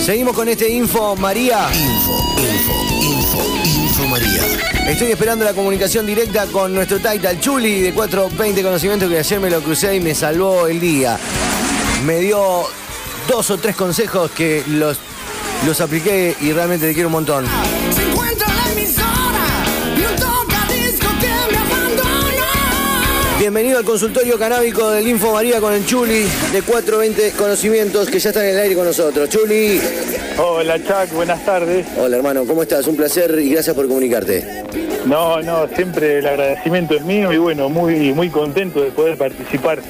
Seguimos con este Info María. Info, info, info, info María. Estoy esperando la comunicación directa con nuestro Taita, el Chuli de 420 Conocimientos, que ayer me lo crucé y me salvó el día. Me dio dos o tres consejos que los, los apliqué y realmente te quiero un montón. Bienvenido al consultorio canábico del Info María con el Chuli de 420 Conocimientos que ya están en el aire con nosotros. Chuli. Hola Chuck, buenas tardes. Hola hermano, ¿cómo estás? Un placer y gracias por comunicarte. No, no, siempre el agradecimiento es mío y bueno, muy, muy contento de poder participar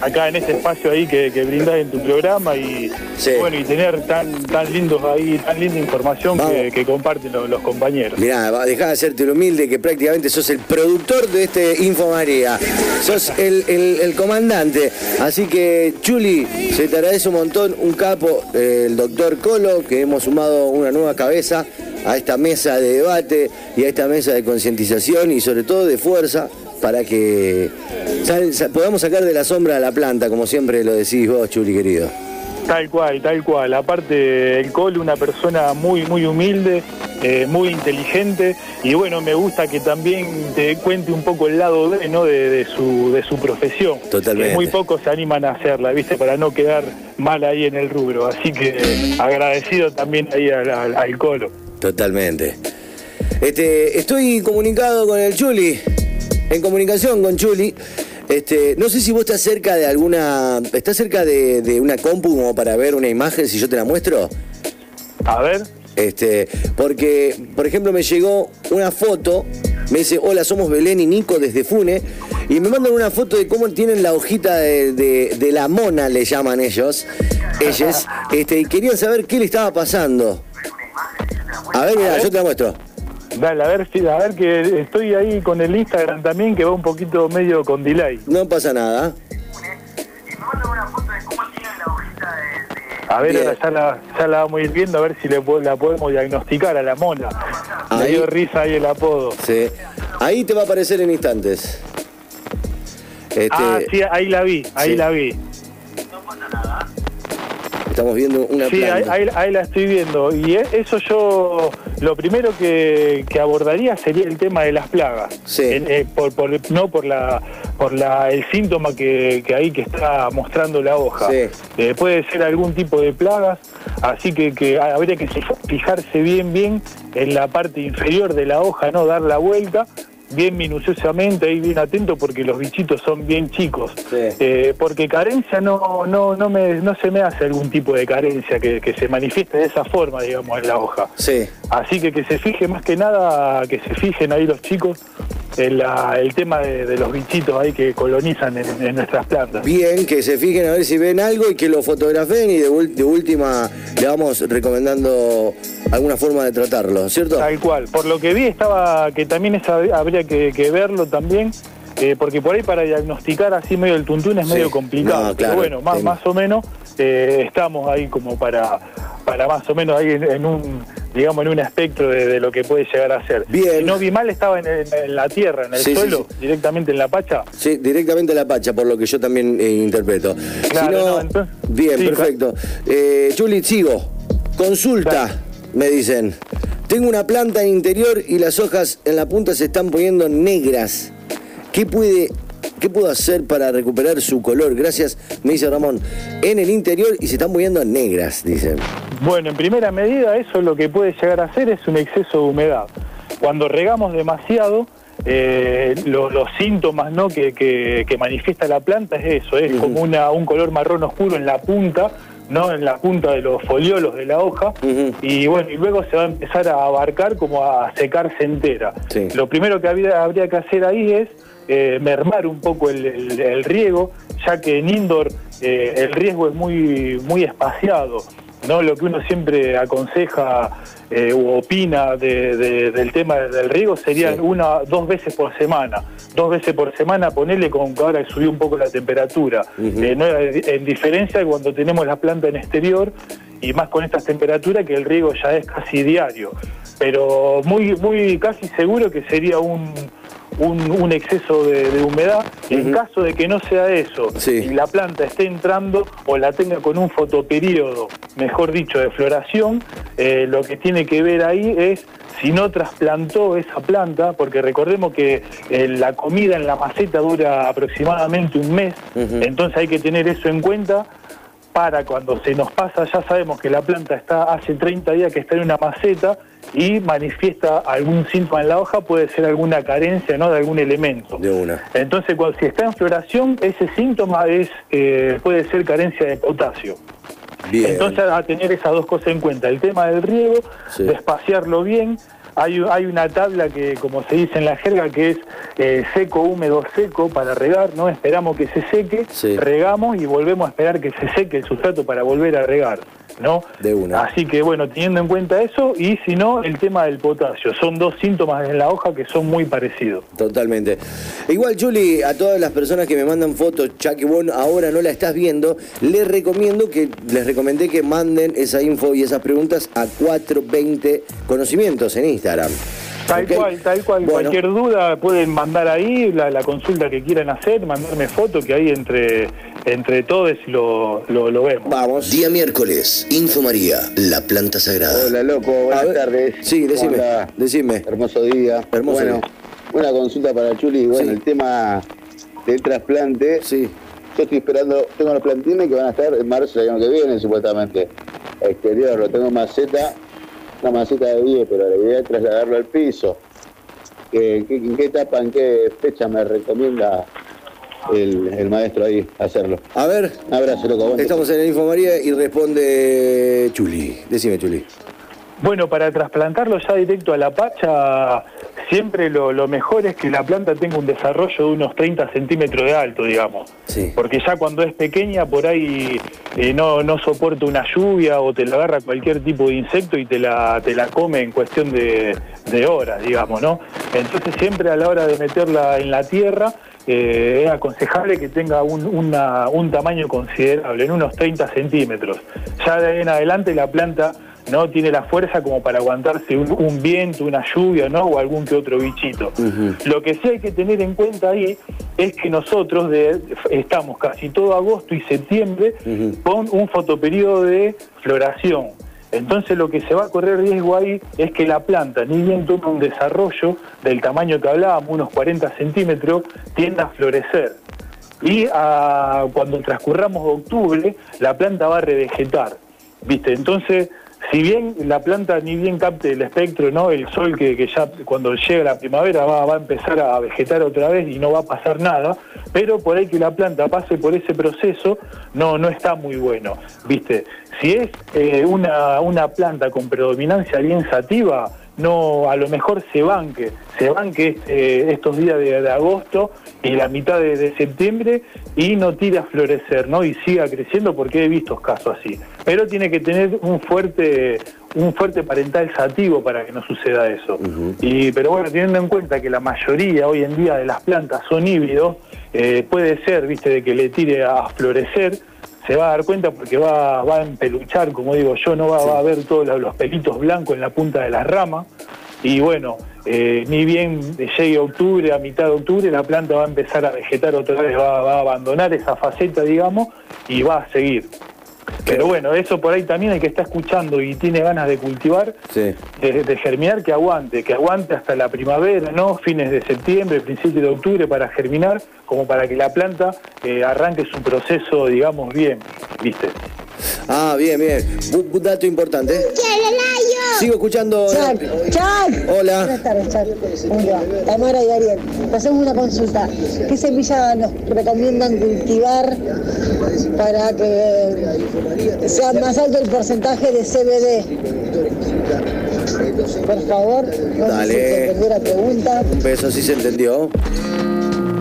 acá en este espacio ahí que, que brindás en tu programa y Sí. bueno y tener tan tan lindos ahí, tan linda información que, comparten los, los compañeros. Mirá, dejá de hacerte el humilde que prácticamente sos el productor de este Info María. Sos el, el- el comandante. Así que, Chuli, se te agradece un montón, un capo, el doctor Colo, que hemos sumado una nueva cabeza a esta mesa de debate y a esta mesa de concientización y sobre todo de fuerza para que sal- podamos sacar de la sombra a la planta, como siempre lo decís vos, Chuli, querido. Tal cual, tal cual. Aparte, el Cole, una persona muy, muy humilde, eh, muy inteligente y bueno, me gusta que también te cuente un poco el lado B, ¿no? de, de su, de su profesión. Totalmente. Que muy pocos se animan a hacerla, ¿viste? Para no quedar mal ahí en el rubro. Así que agradecido también ahí al, al- al Colo. Totalmente. Este, estoy comunicado con el Chuli, en comunicación con Chuli. Este, no sé si vos estás cerca de alguna. ¿Estás cerca de, de una compu como para ver una imagen si yo te la muestro? A ver, Este, porque, por ejemplo, me llegó una foto, me dice, hola, somos Belén y Nico desde Fune, y me mandan una foto de cómo tienen la hojita de, de- de la mona, le llaman ellos, ellos, este, y querían saber qué le estaba pasando. A ver, mira, yo te la muestro. Dale, a ver, a ver que estoy ahí con el Instagram también que va un poquito medio con delay. No pasa nada. A ver, Bien. ahora ya la, ya la vamos a ir viendo a ver si le, la podemos diagnosticar a la mona. Me Ahí. dio risa ahí el apodo. Sí. Ahí te va a aparecer en instantes. Este, Ah, sí, ahí la vi, ahí Sí. la vi. Estamos viendo una Sí, planta. ahí- ahí la estoy viendo. Y e- eso yo, lo primero que, que abordaría sería el tema de las plagas. Sí. Eh, por, por- no por la por la el síntoma que, que ahí que está mostrando la hoja. Sí. Eh, puede ser algún tipo de plagas, así que, que habría que fijarse bien, bien en la parte inferior de la hoja, no dar la vuelta bien minuciosamente, ahí bien atento porque los bichitos son bien chicos. Sí. Eh, porque carencia no, no, no, me, no se me hace algún tipo de carencia que, que se manifieste de esa forma, digamos, en la hoja. Sí. Así que que se fije más que nada, que se fijen ahí los chicos en la- el tema de, de los bichitos ahí que colonizan en, en nuestras plantas. Bien, que se fijen a ver si ven algo y que lo fotografen y de, de última le vamos recomendando alguna forma de tratarlo, ¿cierto? Tal cual. Por lo que vi estaba que también esa, habría que, que verlo también, eh, porque por ahí para diagnosticar así medio el tuntún es Sí. medio complicado. No, claro, Pero bueno, más, más o menos eh, estamos ahí como para, para más o menos ahí en, en un digamos en un espectro de, de lo que puede llegar a ser. Bien. Si no vi mal, estaba en, en- en la tierra, en el Sí, suelo, sí. directamente en la pacha. Sí, directamente a la pacha, por lo que yo también eh, interpreto. Claro, Si no, no, entonces- bien, perfecto. Eh, Juli, sigo. Consulta, me dicen. Tengo una planta en interior y las hojas en la punta se están poniendo negras. ¿Qué puede, qué puedo hacer para recuperar su color? Gracias, me dice Ramón. En el interior y se están poniendo negras, dicen. Bueno, en primera medida eso lo que puede llegar a hacer es un exceso de humedad. Cuando regamos demasiado, eh, lo- los síntomas ¿no? que, que- que manifiesta la planta es eso, es como una, un color marrón oscuro en la punta, ¿no? en la punta de los foliolos de la hoja, y bueno, y luego se va a empezar a abarcar como a secarse entera. Sí. Lo primero que habría, habría que hacer ahí es eh, mermar un poco el, el- el riego, ya que en indoor eh, el riesgo es muy, muy espaciado. ¿no? Lo que uno siempre aconseja eh, u opina de- de- del tema del riego sería Sí. una, dos veces por semana. Dos veces por semana ponerle con que ahora subió un poco la temperatura. No, en diferencia de cuando tenemos la planta en exterior y más con estas temperaturas que el riego ya es casi diario. Pero muy, muy casi seguro que sería un, un, un exceso de, de humedad. En caso de que no sea eso Sí. y la planta esté entrando o la tenga con un fotoperiodo, mejor dicho, de floración, eh, lo que tiene que ver ahí es si no trasplantó esa planta, porque recordemos que eh, la comida en la maceta dura aproximadamente un mes, entonces hay que tener eso en cuenta para cuando se nos pasa, ya sabemos que la planta está hace 30 días que está en una maceta y manifiesta algún síntoma en la hoja, puede ser alguna carencia ¿no? de algún elemento. De una. Entonces, cuando, si está en floración, ese síntoma es eh, puede ser carencia de potasio. Bien. Entonces, a tener esas dos cosas en cuenta. El tema del riego, Sí. de espaciarlo bien. Hay, hay una tabla que, como se dice en la jerga, que es eh, seco, húmedo, seco para regar, ¿no? Esperamos que se seque, Sí. regamos y volvemos a esperar que se seque el sustrato para volver a regar, ¿no? De una. Así que, bueno, teniendo en cuenta eso, y si no, el tema del potasio. Son dos síntomas en la hoja que son muy parecidos. Totalmente. Igual, Juli, a todas las personas que me mandan fotos, ya que vos ahora no la estás viendo, les recomiendo que, les recomendé que manden esa info y esas preguntas a 420 Conocimientos en Instagram. Tal cual, tal cual. Bueno, Cualquier duda pueden mandar ahí la, la consulta que quieran hacer, mandarme fotos que ahí entre, entre todos lo, lo, lo vemos. Vamos. Día miércoles, Info María, la planta sagrada. Hola, loco, buenas ver, tardes. sí, ¿Cómo decime, decime. Hermoso día. Hermoso bueno, día. una consulta para Chuli. Bueno, Sí. el tema del trasplante. Sí. Yo estoy esperando, tengo los plantines que van a estar en marzo del año que viene, supuestamente. Exterior, lo tengo en maceta, una maceta de 10, pero la idea es trasladarlo al piso. ¿Qué, qué- en qué etapa, en qué fecha me recomienda el, el maestro ahí hacerlo? A ver, Un abrazo, loco. estamos en el Info María y responde Chuli. Decime, Chuli. Bueno, para trasplantarlo ya directo a la pacha, siempre lo, lo mejor es que la planta tenga un desarrollo de unos 30 centímetros de alto, digamos. Sí. Porque ya cuando es pequeña, por ahí eh, no, no soporta una lluvia o te la agarra cualquier tipo de insecto y te la, te la come en cuestión de, de horas, digamos, ¿no? Entonces siempre a la hora de meterla en la tierra, eh, es aconsejable que tenga un, una- un tamaño considerable, en unos 30 centímetros. Ya de ahí en adelante la planta no tiene la fuerza como para aguantarse un, un viento, una lluvia, ¿no? O algún que otro bichito. Lo que sí hay que tener en cuenta ahí es que nosotros de- estamos casi todo agosto y septiembre con un fotoperiodo de floración. Entonces lo que se va a correr riesgo ahí es que la planta, ni bien toma un desarrollo del tamaño que hablábamos, unos 40 centímetros, tienda a florecer. Y cuando transcurramos octubre, la planta va a revegetar. ¿Viste? Entonces, si bien la planta ni bien capte el espectro, ¿no? El sol que, que ya cuando llega la primavera va, va a empezar a vegetar otra vez y no va a pasar nada, pero por ahí que la planta pase por ese proceso no, no está muy bueno. ¿Viste? Si es eh, una, una planta con predominancia bien sativa, no, a lo mejor se banque, se banque eh, estos días de, de agosto y la mitad de, de septiembre y no tire a florecer, ¿no? Y siga creciendo porque he visto casos así. Pero tiene que tener un fuerte, un fuerte parental sativo para que no suceda eso. y, pero bueno, teniendo en cuenta que la mayoría hoy en día de las plantas son híbridos, eh, puede ser, viste, de que le tire a florecer, se va a dar cuenta porque va, va a empeluchar, como digo yo, no va, va a ver todos los, los pelitos blancos en la punta de las ramas. Y bueno, eh, ni bien llegue octubre, a mitad de octubre, la planta va a empezar a vegetar otra vez, va, va a abandonar esa faceta, digamos, y va a seguir. Pero bueno, eso por ahí también el que está escuchando y tiene ganas de cultivar, Sí. de, de germinar, que aguante, que aguante hasta la primavera, ¿no? Fines de septiembre, principios de octubre para germinar, como para que la planta eh, arranque su proceso, digamos, bien, ¿viste? Ah, bien, bien. Un, un dato importante. Sigo escuchando. Chuck. Hola. Buenas tardes, Chuck. ¿Cómo te va? Tamara y Ariel. Te hacemos una consulta. ¿Qué semilla nos recomiendan cultivar para que sea más alto el porcentaje de CBD? Por favor, no Dale. la pregunta. Un beso, sí se entendió.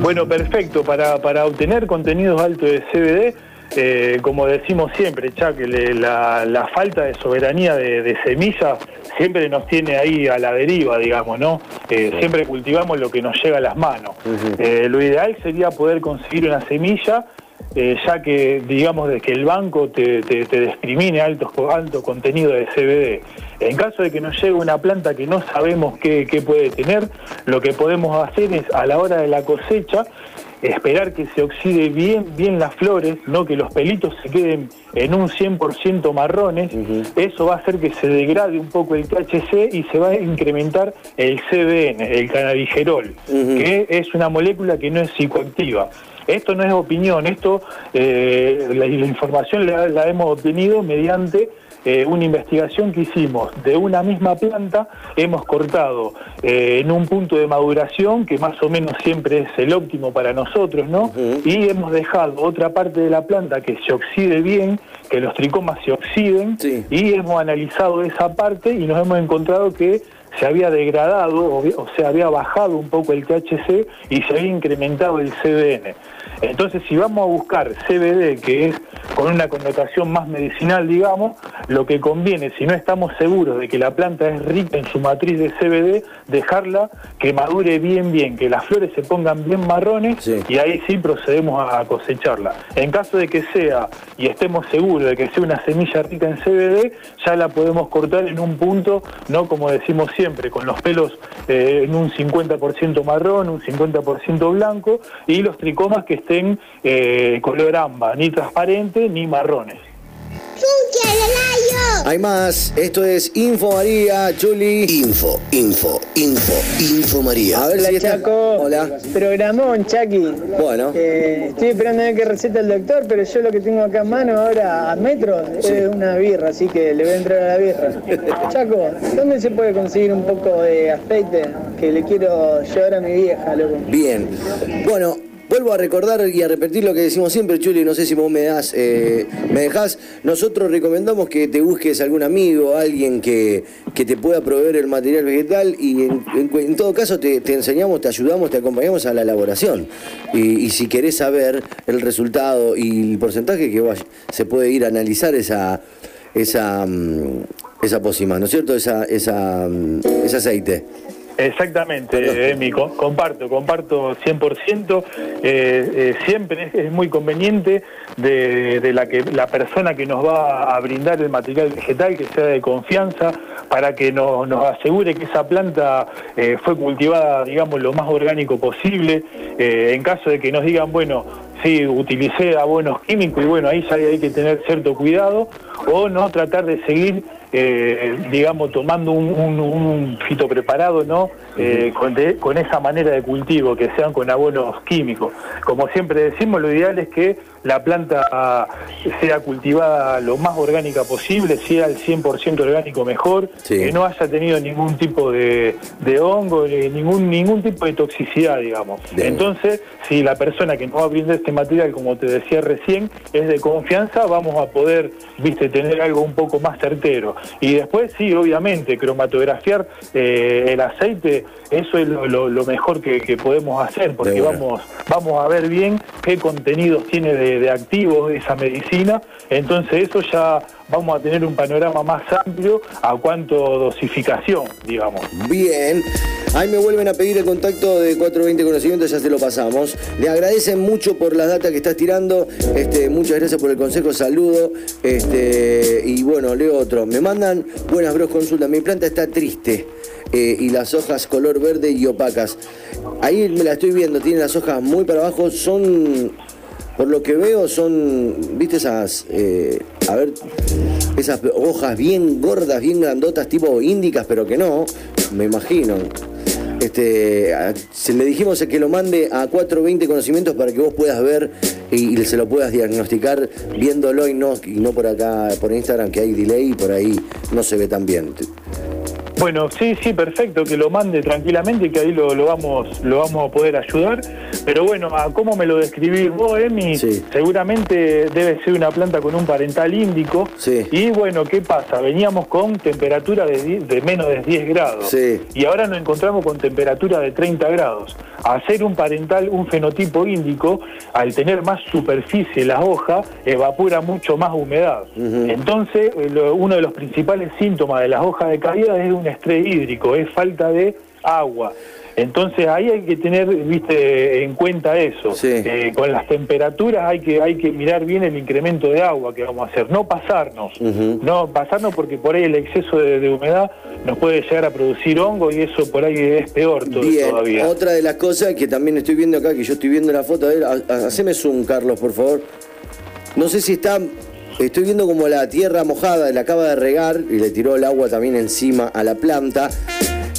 Bueno, perfecto. Para, para obtener contenidos altos de CBD, eh, como decimos siempre, le- la, la falta de soberanía de, de semillas siempre nos tiene ahí a la deriva, digamos, ¿no? Eh, siempre cultivamos lo que nos llega a las manos. Eh, lo ideal sería poder conseguir una semilla eh, ya que digamos de que el banco te, te- te discrimine alto, alto contenido de CBD. En caso de que nos llegue una planta que no sabemos qué, qué puede tener, lo que podemos hacer es a la hora de la cosecha esperar que se oxide bien, bien las flores, no que los pelitos se queden en un 100% marrones, eso va a hacer que se degrade un poco el THC y se va a incrementar el CBN, el cannabigerol, que es una molécula que no es psicoactiva. Esto no es opinión, esto eh, la, la información la, la hemos obtenido mediante eh, una investigación que hicimos de una misma planta, hemos cortado eh, en un punto de maduración que más o menos siempre es el óptimo para nosotros, ¿no? Y hemos dejado otra parte de la planta que se oxide bien, que los tricomas se oxiden, Sí. y hemos analizado esa parte y nos hemos encontrado que se había degradado, o sea, había bajado un poco el THC y se había incrementado el CBN. Entonces, si vamos a buscar CBD, que es con una connotación más medicinal, digamos, lo que conviene, si no estamos seguros de que la planta es rica en su matriz de CBD, dejarla que madure bien, bien, que las flores se pongan bien marrones Sí. y ahí sí procedemos a cosecharla. En caso de que sea, y estemos seguros de que sea una semilla rica en CBD, ya la podemos cortar en un punto, no como decimos siempre, con los pelos eh, en un 50% marrón, un 50% blanco, y los tricomas que estén eh, color amba, ni transparente ni marrones. Hay más. Esto es Info María, Chuli. Info, info, info, info María. A ver Hola si está. Chaco, Hola. programón Chucky. Bueno. Eh, estoy esperando a ver qué receta el doctor, pero yo lo que tengo acá en mano ahora a metro es una birra, así que le voy a entrar a la birra. Chaco, ¿dónde se puede conseguir un poco de aceite que le quiero llevar a mi vieja, loco? Bien. Bueno, vuelvo a recordar y a repetir lo que decimos siempre, Chuli. No sé si vos me das, eh, me dejás. Nosotros recomendamos que te busques algún amigo, alguien que, que te pueda proveer el material vegetal y en, todo caso te, enseñamos, te ayudamos, te acompañamos a la elaboración. Y, si querés saber el resultado y el porcentaje que se puede ir a analizar esa esa mm, esa pócima, ¿no es cierto? Esa, esa, mm, ese aceite. Exactamente, Emi, co- comparto, comparto 100%. eh, eh, siempre es, es muy conveniente de, de la que la persona que nos va a brindar el material vegetal que sea de confianza para que nos, nos asegure que esa planta eh, fue cultivada, digamos, lo más orgánico posible. En caso de que nos digan, bueno, sí, utilicé abonos químicos y bueno, ahí ya hay que tener cierto cuidado o no tratar de seguir eh, digamos, tomando un, un, un fito preparado, ¿no? Eh, con, de- con esa manera de cultivo, que sean con abonos químicos. Como siempre decimos, lo ideal es que la planta sea cultivada lo más orgánica posible, sea al 100% orgánico mejor, Sí. que no haya tenido ningún tipo de, de hongo, ni ningún, ningún tipo de toxicidad, digamos. Bien. Entonces, si la persona que nos va a brindar este material, como te decía recién, es de confianza, vamos a poder, viste, tener algo un poco más certero. Y después, sí, obviamente, cromatografiar eh, el aceite, eso es lo, lo- lo mejor que, que podemos hacer, porque vamos, vamos a ver bien qué contenidos tiene de, de activos esa medicina, entonces eso ya vamos a tener un panorama más amplio a cuanto dosificación, digamos. Bien. Ahí me vuelven a pedir el contacto de 420 Conocimientos, ya se lo pasamos. Le agradecen mucho por las datas que estás tirando. Este, muchas gracias por el consejo, saludo. Este, y bueno, leo otro. Me mandan buenas bros consultas. Mi planta está triste. eh, y las hojas color verde y opacas. Ahí me la estoy viendo, tiene las hojas muy para abajo, son por lo que veo son, ¿viste esas, eh, a ver, esas hojas bien gordas, bien grandotas, tipo índicas, pero que no, me imagino. Este, se le dijimos que lo mande a 420 conocimientos para que vos puedas ver y, y se lo puedas diagnosticar viéndolo y no, y no por acá, por Instagram, que hay delay y por ahí no se ve tan bien. Bueno, sí, sí, perfecto, que lo mande tranquilamente y que ahí lo, lo vamos lo vamos a poder ayudar. Pero bueno, a cómo me lo describís vos, Emi, Sí. seguramente debe ser una planta con un parental índico. Sí. Y bueno, ¿qué pasa? Veníamos con temperatura de, de menos de 10 grados. Sí. Y ahora nos encontramos con temperatura de 30 grados. Hacer un parental, un fenotipo índico, al tener más superficie la hoja, evapora mucho más humedad. Entonces, eh, lo- uno de los principales síntomas de las hojas de caída es un estrés hídrico, es falta de agua. Entonces ahí hay que tener, viste, en cuenta eso. Sí. Eh, con las temperaturas hay que hay que mirar bien el incremento de agua que vamos a hacer, no pasarnos, no pasarnos porque por ahí el exceso de, de humedad nos puede llegar a producir hongo y eso por ahí es peor Bien, todavía. otra de las cosas que también estoy viendo acá, que yo estoy viendo la foto, a ver, ha- ha- haceme zoom, Carlos, por favor. No sé si está, estoy viendo como la tierra mojada, la acaba de regar y le tiró el agua también encima a la planta,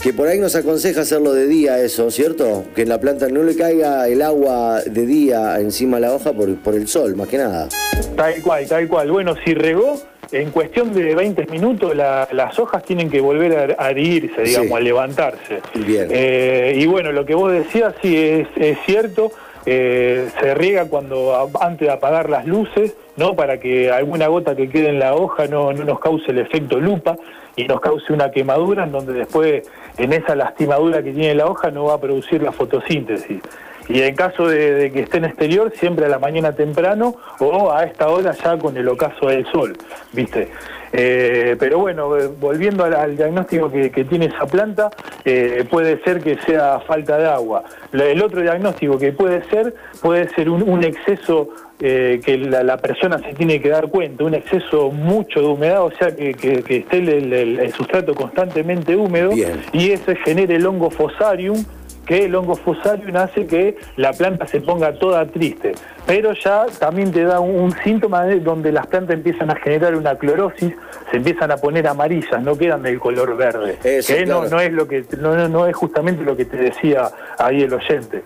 que por ahí nos aconseja hacerlo de día eso, ¿cierto? Que en la planta no le caiga el agua de día encima de la hoja por, por el sol, más que nada. Tal cual, tal cual. Bueno, si regó, en cuestión de 20 minutos la- las hojas tienen que volver a, a erguirse, digamos, Sí. a levantarse. Bien. Eh, y bueno, lo que vos decías sí es, es cierto. Eh, se riega cuando antes de apagar las luces, ¿no? Para que alguna gota que quede en la hoja no nos cause el efecto lupa y nos cause una quemadura en donde después en esa lastimadura que tiene la hoja no va a producir la fotosíntesis. Y en caso de, de que esté en exterior, siempre a la mañana temprano o a esta hora ya con el ocaso del sol, ¿viste? Eh, pero bueno, eh, volviendo al, al diagnóstico que, que tiene esa planta, eh, puede ser que sea falta de agua. El otro diagnóstico que puede ser, puede ser un, un exceso eh, que la, la persona se tiene que dar cuenta, un exceso mucho de humedad, o sea que, que- que esté el, el- el sustrato constantemente húmedo Bien. y ese genere el hongo fosarium, que el hongo fosarium hace que la planta se ponga toda triste. Pero ya también te da un, un síntoma de donde las plantas empiezan a generar una clorosis, se empiezan a poner amarillas, no quedan del color verde. Eso, que no, claro. no es lo que no, no- no es justamente lo que te decía ahí el oyente.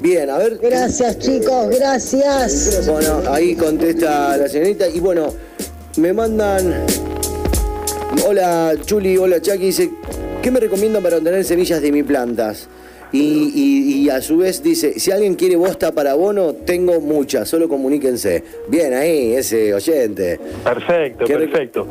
Bien, a ver. Gracias chicos, gracias. Bueno, ahí contesta la señorita. Y bueno, me mandan. Hola Chuli, hola Chucky, dice, ¿qué me recomiendan para obtener semillas de mis plantas? Y, y- y a su vez dice, si alguien quiere bosta para abono, tengo muchas, solo comuníquense. Bien ahí, ese oyente. Perfecto, ¿Qué re- perfecto.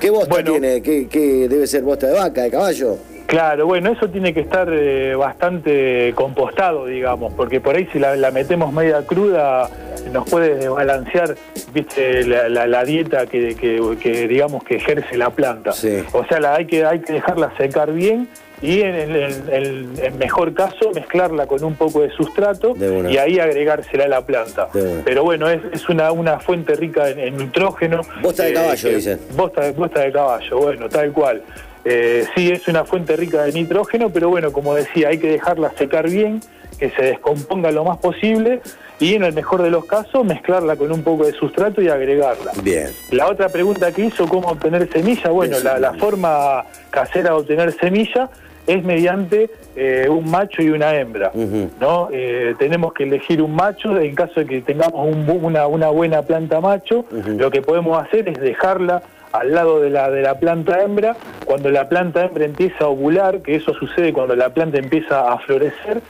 ¿Qué bosta Bueno. tiene? ¿Qué, qué debe ser bosta de vaca, de caballo? Claro, bueno, eso tiene que estar eh, bastante compostado, digamos, porque por ahí si la, la metemos media cruda nos puede desbalancear, viste, la, la- la dieta que, que- que, digamos que ejerce la planta. Sí. O sea, la, hay que hay que dejarla secar bien y en el mejor caso mezclarla con un poco de sustrato De y ahí agregársela a la planta. Pero bueno, es, es una, una fuente rica en, en nitrógeno. Bosta de eh, caballo, dicen. Bosta, de- bosta de caballo, bueno, tal cual. Eh, sí, es una fuente rica de nitrógeno, pero bueno, como decía, hay que dejarla secar bien, que se descomponga lo más posible y en el mejor de los casos mezclarla con un poco de sustrato y agregarla. Bien. La otra pregunta que hizo, ¿cómo obtener semilla? Bueno, la, la forma casera de obtener semilla es mediante eh, un macho y una hembra. ¿no? Eh, tenemos que elegir un macho, en caso de que tengamos un bu- una, una buena planta macho, lo que podemos hacer es dejarla al lado de la, de la planta hembra, cuando la planta hembra empieza a ovular, que eso sucede cuando la planta empieza a florecer,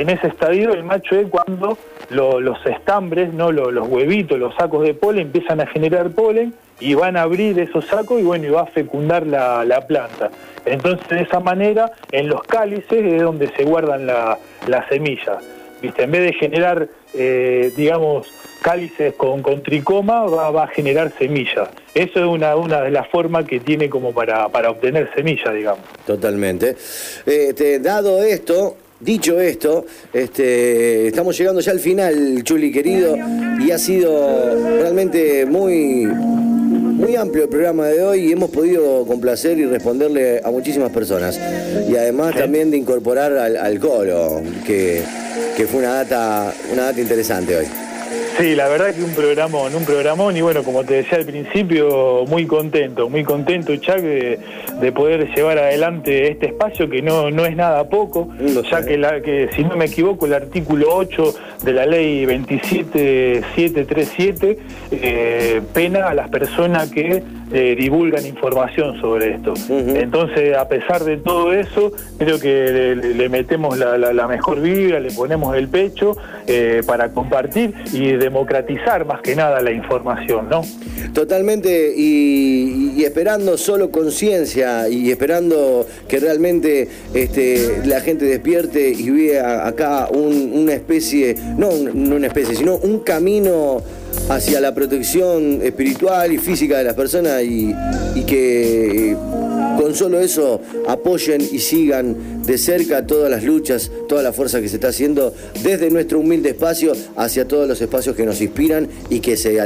en ese estadio el macho es cuando lo- los estambres, no Lo- los huevitos, los sacos de polen empiezan a generar polen y van a abrir esos sacos y bueno, y va a fecundar la, la planta. Entonces de esa manera en los cálices es donde se guardan la- las semillas. En vez de generar, eh, digamos, cálices con, tricoma, va, a generar semillas. Eso es una, de las formas que tiene como para, para obtener semillas, digamos. Totalmente. Este, dado esto, dicho esto, este, estamos llegando ya al final, Chuli querido, y ha sido realmente muy, muy amplio el programa de hoy y hemos podido complacer y responderle a muchísimas personas. Y además también de incorporar al, al coro, que, que fue una data, una data interesante hoy. Sí, la verdad que un programón, un programón y bueno, como te decía al principio, muy contento, muy contento, Chuck, de, de poder llevar adelante este espacio que no, no es nada poco, Lo ya sé. que, la, que si no me equivoco el artículo 8 de la ley 27737 eh, pena a las personas que eh, divulgan información sobre esto. Entonces, a pesar de todo eso, creo que le, metemos la, la- la mejor vibra, le ponemos el pecho eh, para compartir y democratizar más que nada la información, ¿no? Totalmente, y, y esperando solo conciencia y esperando que realmente este, la gente despierte y vea acá un- una especie, no, no una especie, sino un camino hacia la protección espiritual y física de las personas y, que eh, con solo eso apoyen y sigan de cerca todas las luchas, toda la fuerza que se está haciendo desde nuestro humilde espacio hacia todos los espacios que nos inspiran y que, se,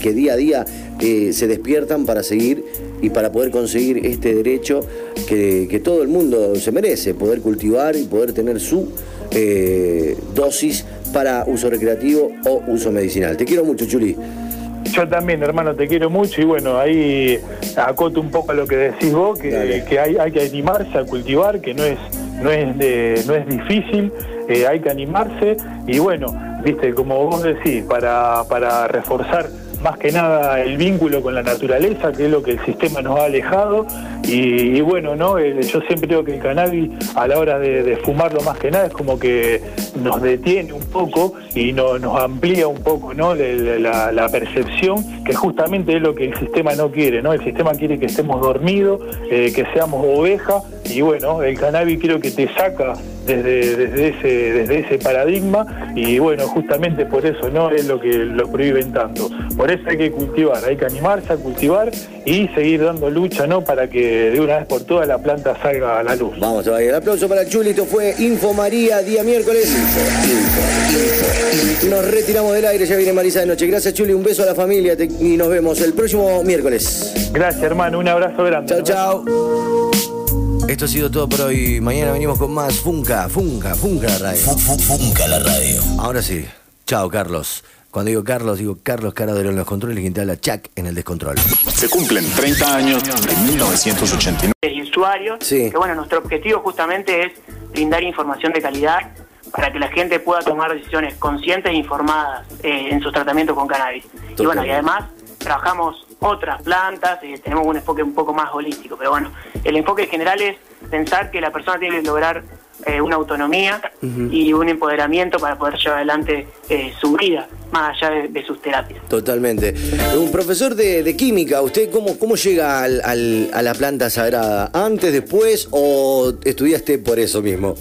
que día a día eh, se despiertan para seguir y para poder conseguir este derecho que, que todo el mundo se merece, poder cultivar y poder tener su eh, dosis para uso recreativo o uso medicinal. Te quiero mucho, Chuli. Yo también, hermano, te quiero mucho y bueno, ahí acoto un poco a lo que decís vos, que hay, hay que animarse a cultivar, que no es, no es, de- no es difícil, eh, hay que animarse y bueno, viste, como vos decís, para, para reforzar más que nada el vínculo con la naturaleza, que es lo que el sistema nos ha alejado y, y bueno, no, Eh, yo siempre digo que el cannabis a la hora de, fumarlo más que nada es como que nos detiene un poco y no- nos amplía un poco ¿no? La, la percepción, que justamente es lo que el sistema no quiere, ¿no? El sistema quiere que estemos dormidos, eh, que seamos ovejas, y bueno, el cannabis creo que te saca desde, desde ese, desde ese paradigma, y bueno, justamente por eso no es lo que lo prohíben tanto. Por eso hay que cultivar, hay que animarse a cultivar y seguir dando lucha, ¿no? Para que de una vez por todas la planta salga a la luz. Vamos a ver, el aplauso para Chuli, esto fue Info María, día miércoles. Nos retiramos del aire, ya viene Marisa de noche. Gracias Chuli, un beso a la familia te- y nos vemos el próximo miércoles. Gracias, hermano, un abrazo grande. Chao, chao. Esto ha sido todo por hoy. Mañana venimos con más Funca, Funca, Funca la radio. Funca la radio. Ahora sí. Chao, Carlos. Cuando digo Carlos, digo Carlos Caradero en los controles, quien te habla Chuck en el descontrol. Se cumplen 30 años de 1989. y usuarios. Sí. Que bueno, nuestro objetivo justamente es brindar información de calidad para que la gente pueda tomar decisiones conscientes e informadas eh, en sus tratamientos con cannabis. Y bueno, y además trabajamos otras plantas, eh, tenemos un enfoque un poco más holístico, pero bueno, el enfoque general es pensar que la persona tiene que lograr eh, una autonomía y un empoderamiento para poder llevar adelante eh, su vida, más allá de- de sus terapias. Totalmente. Un profesor de, de química, ¿usted cómo, cómo llega al- al- a la planta sagrada? ¿Antes, después o estudiaste por eso mismo?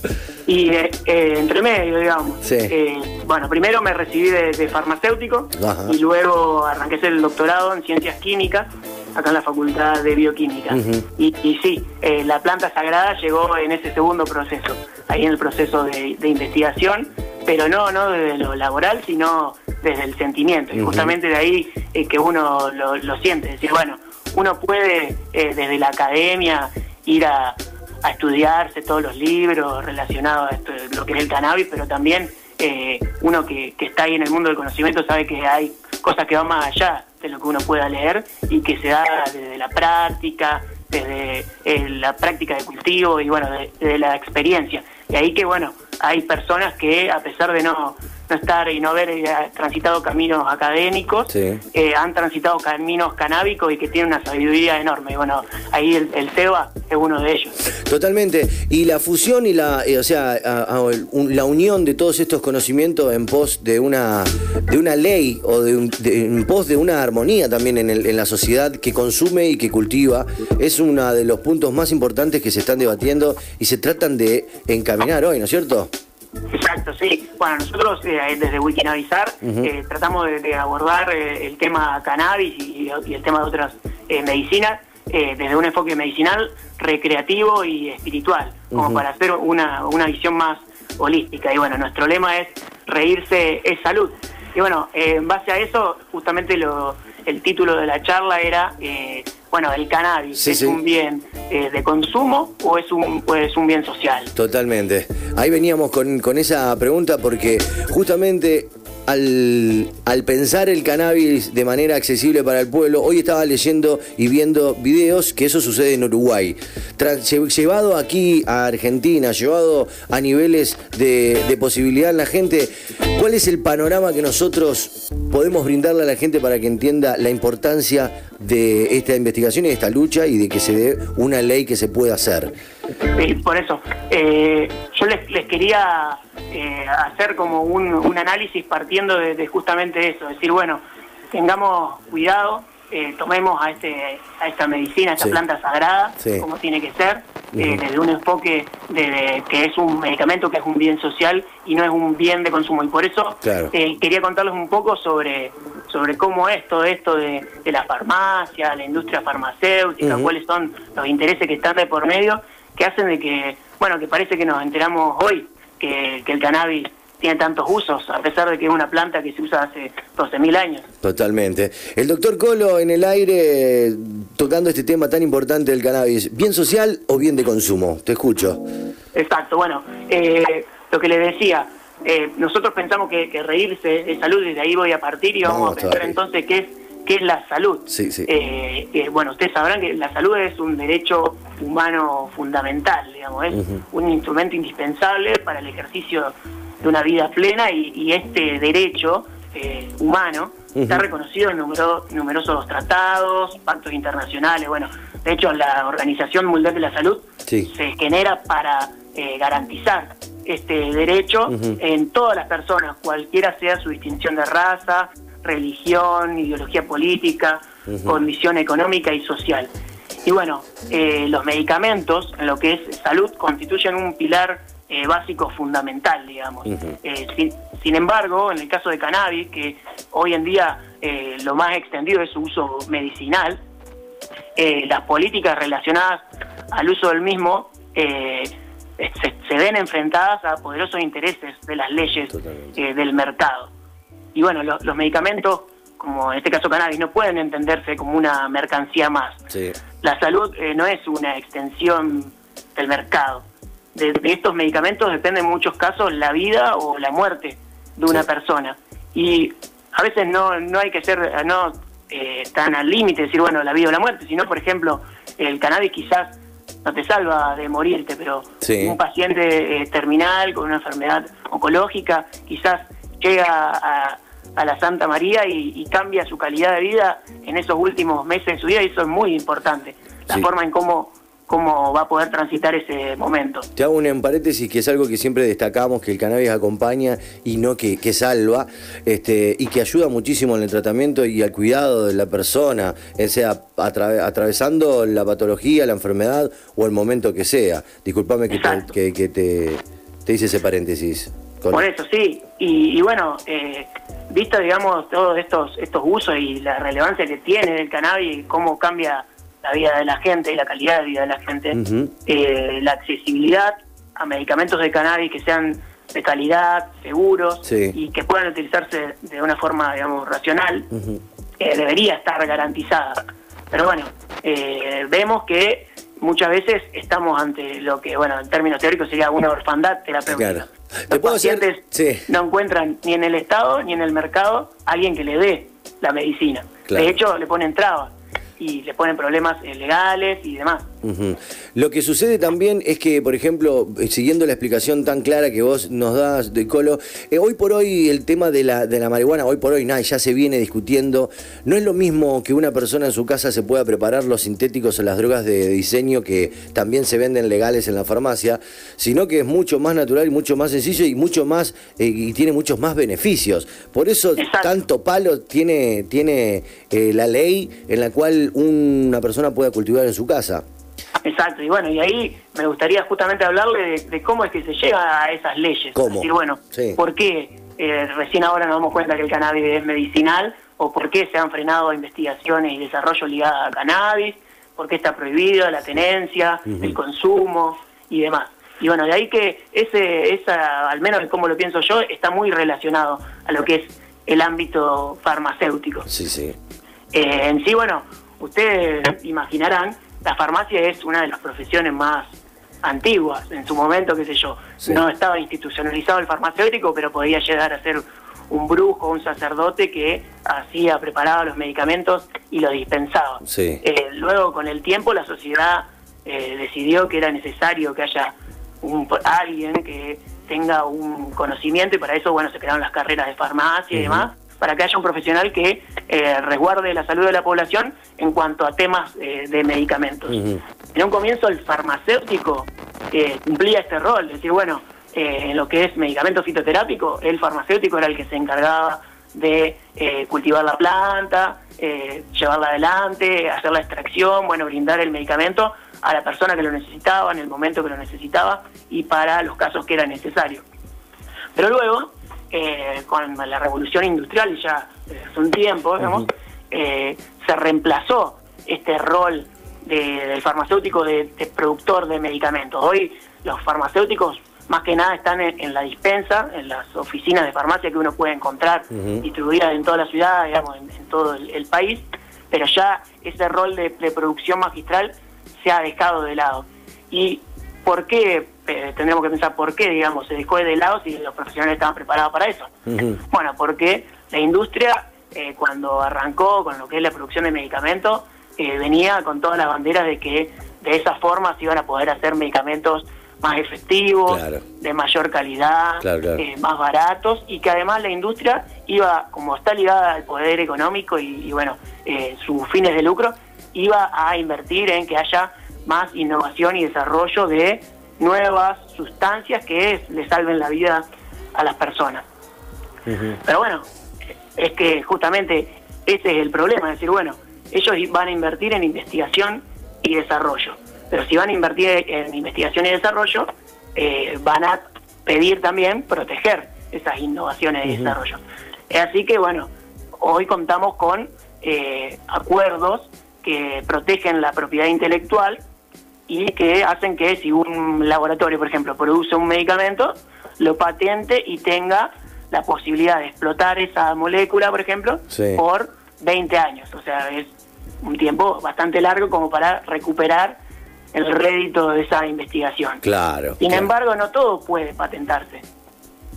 Y eh, eh, entre medio, digamos. Sí. Eh, bueno, primero me recibí de, de farmacéutico Ajá. y luego arranqué el doctorado en ciencias químicas acá en la Facultad de Bioquímica. Y, y sí, eh, la planta sagrada llegó en ese segundo proceso, ahí en el proceso de, de investigación, pero no, no desde lo laboral, sino desde el sentimiento. Y justamente de ahí eh, que uno lo, lo siente, es decir, bueno, uno puede eh, desde la academia ir a, a estudiarse todos los libros relacionados a esto, lo que es el cannabis, pero también eh, uno que, que está ahí en el mundo del conocimiento sabe que hay cosas que van más allá de lo que uno pueda leer y que se da desde la práctica, desde eh, la práctica de cultivo y bueno, de- desde la experiencia. Y ahí que bueno, hay personas que a pesar de no, no estar y no haber eh, transitado caminos académicos, Sí. eh, han transitado caminos canábicos y que tienen una sabiduría enorme. Y bueno, ahí el, el SEBA es uno de ellos. Totalmente. Y la fusión y la, eh, o sea, a- a- el- un- la unión de todos estos conocimientos en pos de una, de una ley o de, un- de- en pos de una armonía también en, el- en la sociedad que consume y que cultiva, es uno de los puntos más importantes que se están debatiendo y se tratan de encaminar hoy, ¿no es cierto? Exacto, sí. Bueno, nosotros eh, desde Wikinavizar Ujú. eh, tratamos de, de abordar eh, el tema cannabis y, y el tema de otras eh, medicinas eh, desde un enfoque medicinal, recreativo y espiritual, como para hacer una, una visión más holística. Y bueno, nuestro lema es reírse es salud. Y bueno, eh, en base a eso, justamente lo, el título de la charla era, eh, bueno, el cannabis, Sí, ¿es sí. un bien eh, de consumo o es un, o es un bien social? Totalmente. Ahí veníamos con, con esa pregunta porque justamente al, pensar el cannabis de manera accesible para el pueblo, hoy estaba leyendo y viendo videos que eso sucede en Uruguay. Llevado aquí a Argentina, llevado a niveles de, de posibilidad en la gente, ¿cuál es el panorama que nosotros podemos brindarle a la gente para que entienda la importancia de esta investigación y de esta lucha y de que se dé una ley que se pueda hacer? Por eso. Eh, yo les, les quería eh, hacer como un, un análisis partiendo de, de justamente eso, decir, bueno, tengamos cuidado eh, tomemos a, este, a esta medicina, a esta Sí. planta sagrada, Sí. como tiene que ser, eh, desde un enfoque de, de que es un medicamento, que es un bien social y no es un bien de consumo. Y por eso Claro. eh, quería contarles un poco sobre, sobre cómo es todo esto de, de la farmacia, la industria farmacéutica, cuáles son los intereses que están de por medio, que hacen de que, bueno, que parece que nos enteramos hoy que, que el cannabis tiene tantos usos, a pesar de que es una planta que se usa hace 12.000 años. Totalmente. El doctor Colo en el aire tocando este tema tan importante del cannabis, ¿bien social o bien de consumo? Te escucho. Exacto, bueno, eh, lo que le decía, eh, nosotros pensamos que, que reírse es salud y de ahí voy a partir y vamos, Vamos a pensar todavía. entonces qué es, qué es la salud. Sí, sí. Eh, eh, bueno, ustedes sabrán que la salud es un derecho humano fundamental, digamos, es un instrumento indispensable para el ejercicio de una vida plena y, y este derecho eh, humano está reconocido en numero- numerosos tratados, pactos internacionales, bueno, de hecho la Organización Mundial de la Salud Sí. se genera para eh, garantizar este derecho en todas las personas, cualquiera sea su distinción de raza, religión, ideología política, Ujú. condición económica y social. Y bueno, eh, los medicamentos, en lo que es salud, constituyen un pilar eh, básico fundamental, digamos. Eh, sin, sin embargo, en el caso de cannabis, que hoy en día eh, lo más extendido es su uso medicinal, las políticas relacionadas al uso del mismo se, se ven enfrentadas a poderosos intereses de las leyes del mercado. Y bueno, lo- los medicamentos, como en este caso cannabis, no pueden entenderse como una mercancía más. Sí. La salud eh, no es una extensión del mercado. De, de estos medicamentos depende en muchos casos la vida o la muerte de una Sí. persona. Y a veces no, no hay que ser no eh, tan al límite, decir, bueno, la vida o la muerte, sino, por ejemplo, el cannabis quizás no te salva de morirte, pero Sí. un paciente eh, terminal con una enfermedad oncológica quizás llega a, a la Santa María y, y cambia su calidad de vida en esos últimos meses de su vida y eso es muy importante, la Sí. forma en cómo, cómo va a poder transitar ese momento. Te hago un en paréntesis que es algo que siempre destacamos, que el cannabis acompaña y no que, que salva, este, y que ayuda muchísimo en el tratamiento y al cuidado de la persona, eh, sea atra- atravesando la patología, la enfermedad o el momento que sea. Disculpame que, te, que, que te, te hice ese paréntesis. Por eso, sí. Y, y bueno, eh, visto, digamos, todos estos, estos usos y la relevancia que tiene el cannabis y cómo cambia la vida de la gente y la calidad de vida de la gente, eh, la accesibilidad a medicamentos de cannabis que sean de calidad, seguros Sí. y que puedan utilizarse de una forma, digamos, racional, eh, debería estar garantizada. Pero bueno, eh, vemos que muchas veces estamos ante lo que, bueno, en términos teóricos sería una orfandad terapéutica. Claro. Los ¿Te puedo hacer- pacientes Sí. no encuentran ni en el Estado ni en el mercado alguien que le dé la medicina. Claro. De hecho, le ponen trabas y le ponen problemas eh, legales y demás. Lo que sucede también es que, por ejemplo, eh, siguiendo la explicación tan clara que vos nos das de Colo, eh, hoy por hoy el tema de la, de la marihuana, hoy por hoy nada, ya se viene discutiendo. No es lo mismo que una persona en su casa se pueda preparar los sintéticos o las drogas de diseño que también se venden legales en la farmacia, sino que es mucho más natural y mucho más sencillo y mucho más eh, y tiene muchos más beneficios. Por eso Exacto. tanto palo tiene, tiene eh, la ley en la cual una persona pueda cultivar en su casa. Exacto, y bueno, y ahí me gustaría justamente hablarle de, de cómo es que se llega a esas leyes. ¿Cómo? Es decir, bueno, Sí. ¿por qué eh, recién ahora nos damos cuenta que el cannabis es medicinal? ¿O por qué se han frenado investigaciones y desarrollo ligadas a cannabis? ¿Por qué está prohibido la tenencia, el consumo y demás? Y bueno, de ahí que ese, esa, al menos como lo pienso yo, está muy relacionado a lo que es el ámbito farmacéutico. Sí, sí. Eh, en sí, bueno, ustedes imaginarán, la farmacia es una de las profesiones más antiguas. En su momento, qué sé yo, Sí. no estaba institucionalizado el farmacéutico, pero podía llegar a ser un brujo, un sacerdote que hacía, preparaba los medicamentos y los dispensaba. Sí. Eh, luego, con el tiempo, la sociedad eh, decidió que era necesario que haya un, alguien que tenga un conocimiento y para eso, bueno, se crearon las carreras de farmacia y demás, para que haya un profesional que eh, resguarde la salud de la población en cuanto a temas eh, de medicamentos. En un comienzo el farmacéutico eh, cumplía este rol, es decir, bueno, en lo que es medicamento fitoterápico, el farmacéutico era el que se encargaba de cultivar la planta llevarla adelante, hacer la extracción, bueno, brindar el medicamento a la persona que lo necesitaba, en el momento que lo necesitaba y para los casos que era necesario. Pero luego, eh, con la revolución industrial, ya desde hace un tiempo, digamos, eh, se reemplazó este rol de- del farmacéutico de, de productor de medicamentos. Hoy los farmacéuticos más que nada están en, en la dispensa, en las oficinas de farmacia que uno puede encontrar Ujú. distribuidas en toda la ciudad, digamos, en, en todo el, el país, pero ya ese rol de, de producción magistral se ha dejado de lado. ¿Y por qué? Eh, tendremos que pensar por qué, digamos, se dejó de lado si los profesionales estaban preparados para eso. Bueno, porque la industria, eh, cuando arrancó con lo que es la producción de medicamentos, eh, venía con todas las banderas de que de esa forma se iban a poder hacer medicamentos más efectivos, Claro. de mayor calidad, Claro, claro. eh, más baratos, y que además la industria iba, como está ligada al poder económico y, y, bueno, eh, sus fines de lucro, iba a invertir en que haya más innovación y desarrollo de nuevas sustancias que le salven la vida a las personas. Pero bueno, es que justamente ese es el problema, es decir, bueno, ellos van a invertir en investigación y desarrollo, pero si van a invertir en investigación y desarrollo, eh, van a pedir también proteger esas innovaciones y desarrollo. Es así que, bueno, hoy contamos con eh, acuerdos que protegen la propiedad intelectual y que hacen que si un laboratorio, por ejemplo, produce un medicamento, lo patente y tenga la posibilidad de explotar esa molécula, por ejemplo, Sí. por 20 años. O sea, es un tiempo bastante largo como para recuperar el rédito de esa investigación. Claro. Sin claro. embargo, no todo puede patentarse.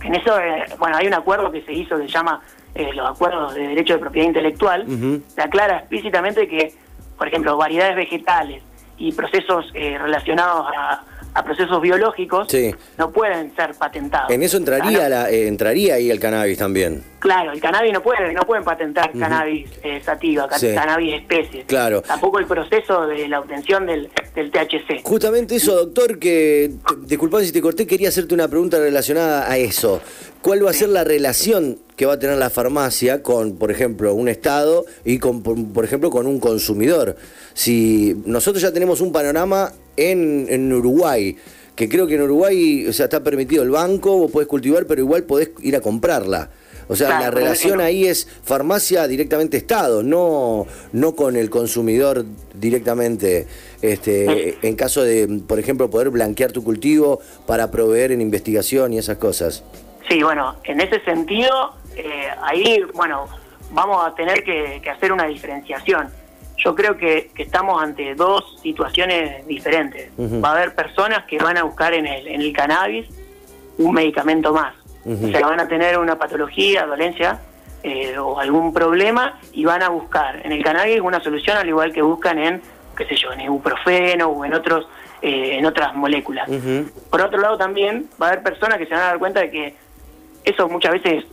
En eso, eh, bueno, hay un acuerdo que se hizo que se llama eh, los acuerdos de derecho de propiedad intelectual, Ujú. se aclara explícitamente que, por ejemplo, variedades vegetales y procesos eh, relacionados a, a procesos biológicos Sí. no pueden ser patentados. En eso entraría, la, eh, entraría ahí el cannabis también. Claro, el cannabis no puede, no pueden patentar cannabis eh, sativa, Sí. cannabis especie. Claro. Tampoco el proceso de la obtención del, del THC. Justamente eso, doctor, que disculpame si te corté, quería hacerte una pregunta relacionada a eso. ¿Cuál va a ser la relación que va a tener la farmacia con, por ejemplo, un Estado y, con, por ejemplo, con un consumidor? Si nosotros ya tenemos un panorama en, en Uruguay, que creo que en Uruguay, o sea, está permitido el banco, vos podés cultivar, pero igual podés ir a comprarla. O sea, Claro, la relación ahí es farmacia directamente Estado, no, no con el consumidor directamente. Este, en caso de, por ejemplo, poder blanquear tu cultivo para proveer en investigación y esas cosas. Sí, bueno, en ese sentido, eh, ahí, bueno, vamos a tener que, que hacer una diferenciación. Yo creo que, que estamos ante dos situaciones diferentes. Va a haber personas que van a buscar en el, en el cannabis un medicamento más. Ujú. O sea, van a tener una patología, dolencia eh, o algún problema y van a buscar en el cannabis una solución al igual que buscan en, qué sé yo, en ibuprofeno o en otros eh, en otras moléculas. Por otro lado también va a haber personas que se van a dar cuenta de que eso muchas veces